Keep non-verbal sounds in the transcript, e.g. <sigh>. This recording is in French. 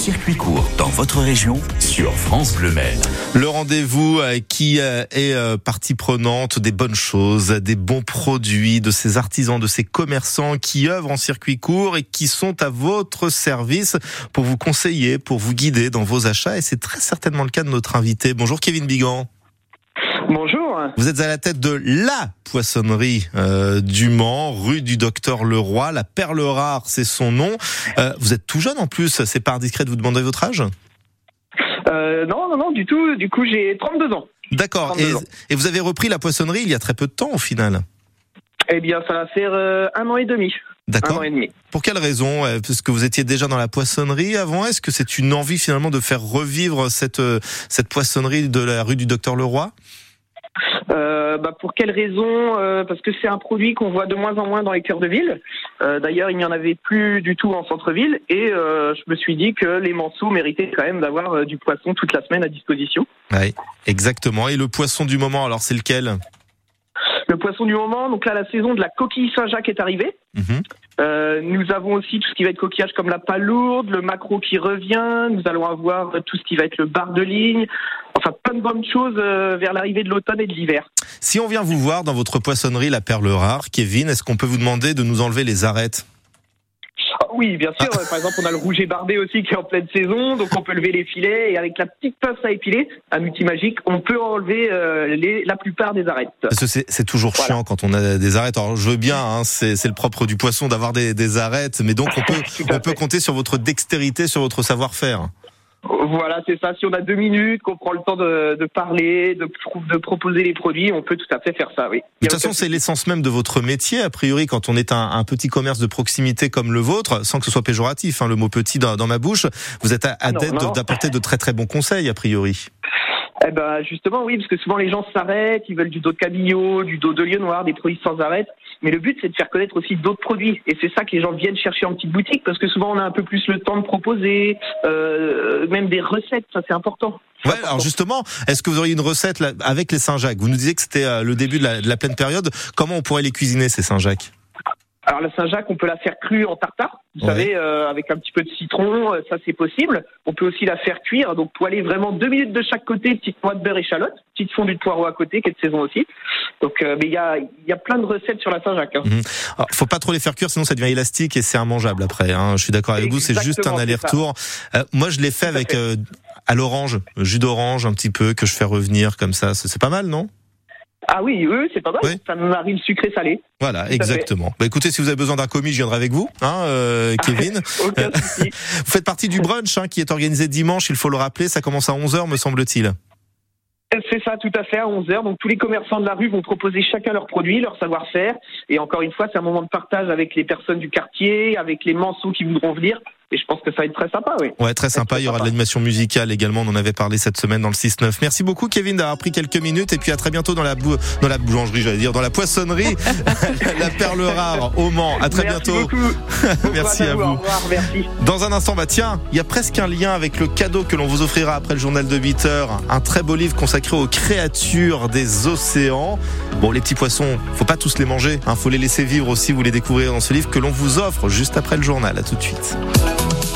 circuit court dans votre région sur France Bleu Maine. Le rendez-vous euh, qui euh, est euh, partie prenante des bonnes choses, des bons produits, de ces artisans, de ces commerçants qui œuvrent en circuit court et qui sont à votre service pour vous conseiller, pour vous guider dans vos achats. Et c'est très certainement le cas de notre invité. Bonjour Kevin Bigan. Bonjour. Vous êtes à la tête de LA poissonnerie euh, du Mans, rue du Docteur Leroy. La perle rare, c'est son nom. Euh, vous êtes tout jeune en plus. C'est pas indiscret de vous demander votre âge? Euh, Non, non, non, du tout. Du coup, j'ai 32 ans. D'accord. Et, et, vous avez repris la poissonnerie il y a très peu de temps au final? Eh bien, ça va faire un an et demi. D'accord. Pour quelle raison? Parce que vous étiez déjà dans la poissonnerie avant? Est-ce que c'est une envie finalement de faire revivre cette cette poissonnerie de la rue du Docteur Leroy? Euh, bah pour quelle raison euh, Parce que c'est un produit qu'on voit de moins en moins dans les cœurs de ville. Euh, D'ailleurs, il n'y en avait plus du tout en centre-ville. Et euh, je me suis dit que les Manceaux méritaient quand même d'avoir du poisson toute la semaine à disposition. Oui, exactement. Et le poisson du moment, alors c'est lequel? Le poisson du moment. Donc là, la saison de la coquille Saint-Jacques est arrivée. Mmh. Euh, nous avons aussi tout ce qui va être coquillage comme la palourde, le macro qui revient. Nous allons avoir tout ce qui va être le bar de ligne. Enfin, plein de bonnes choses euh, vers l'arrivée de l'automne et de l'hiver. Si on vient vous voir dans votre poissonnerie La Perle Rare, Kevin, est-ce qu'on peut vous demander de nous enlever les arêtes? <laughs> oui, bien sûr. Par exemple, on a le rouget barbé aussi qui est en pleine saison, donc on peut lever les filets et avec la petite pince à épiler, un outil magique, on peut enlever euh, les, la plupart des arêtes. Parce que c'est toujours voilà. chiant quand on a des arêtes. Alors je veux bien, hein, c'est le propre du poisson d'avoir des, des, arêtes, mais donc on <laughs> peut on peut compter sur votre dextérité, sur votre savoir-faire. Voilà, c'est ça. Si on a deux minutes, qu'on prend le temps de, de parler, de, de, proposer les produits, on peut tout à fait faire ça, oui. De toute façon, c'est l'essence même de votre métier, a priori, quand on est un, un, petit commerce de proximité comme le vôtre, sans que ce soit péjoratif, hein, le mot petit dans, dans, ma bouche, vous êtes adepte d'apporter de très très bons conseils, a priori. Eh ben justement oui, parce que souvent les gens s'arrêtent, ils veulent du dos de cabillaud, du dos de lieu noir, des produits sans arrêt. Mais le but c'est de faire connaître aussi d'autres produits, et c'est ça que les gens viennent chercher en petite boutique, parce que souvent on a un peu plus le temps de proposer, euh, même des recettes, ça c'est important. Ouais, alors justement, est-ce que vous auriez une recette là, avec les Saint-Jacques? Vous nous disiez que c'était euh, le début de la, de la pleine période. Comment on pourrait les cuisiner ces Saint-Jacques? Alors la Saint-Jacques, on peut la faire crue en tartare, vous ouais. savez, euh, avec un petit peu de citron, euh, ça c'est possible. On peut aussi la faire cuire, donc poêler vraiment deux minutes de chaque côté, petite noix de beurre échalote, petite fondue de poireau à côté, qui est de saison aussi. Donc, euh, mais il y a, y a plein de recettes sur la Saint-Jacques. Hein. Mmh. Faut pas trop les faire cuire, sinon ça devient élastique et c'est immangeable après. Hein. Je suis d'accord avec vous, c'est juste un aller-retour. Euh, moi, je l'ai fait avec à l'orange, jus d'orange un petit peu que je fais revenir comme ça. C'est pas mal, non? Ah oui, oui, c'est pas mal. Oui. Ça m'arrive sucré salé. Voilà, exactement. Bah, écoutez, si vous avez besoin d'un commis, je viendrai avec vous, hein, euh, <laughs> Kevin. Aucun <laughs> souci. vous faites partie du brunch hein, qui est organisé dimanche, il faut le rappeler, ça commence à 11h me semble-t-il. C'est ça, tout à fait, à 11h. Donc tous les commerçants de la rue vont proposer chacun leurs produits, leur savoir-faire. Et encore une fois, c'est un moment de partage avec les personnes du quartier, avec les manceaux qui voudront venir. Et je pense que ça va être très sympa, oui. Ouais, très sympa. Il y aura de l'animation musicale également. On en avait parlé cette semaine dans le 6-9. Merci beaucoup, Kevin, d'avoir pris quelques minutes. Et puis à très bientôt dans la, bou dans la boulangerie, j'allais dire, dans la poissonnerie, <laughs> la perle rare au Mans. À très merci bientôt. <laughs> merci à vous. Au revoir, merci. Dans un instant, bah tiens, il y a presque un lien avec le cadeau que l'on vous offrira après le journal de 8 heures. Un très beau livre consacré aux créatures des océans. Bon, les petits poissons, faut pas tous les manger. Hein, faut les laisser vivre aussi. Vous les découvrirez dans ce livre que l'on vous offre juste après le journal. À tout de suite.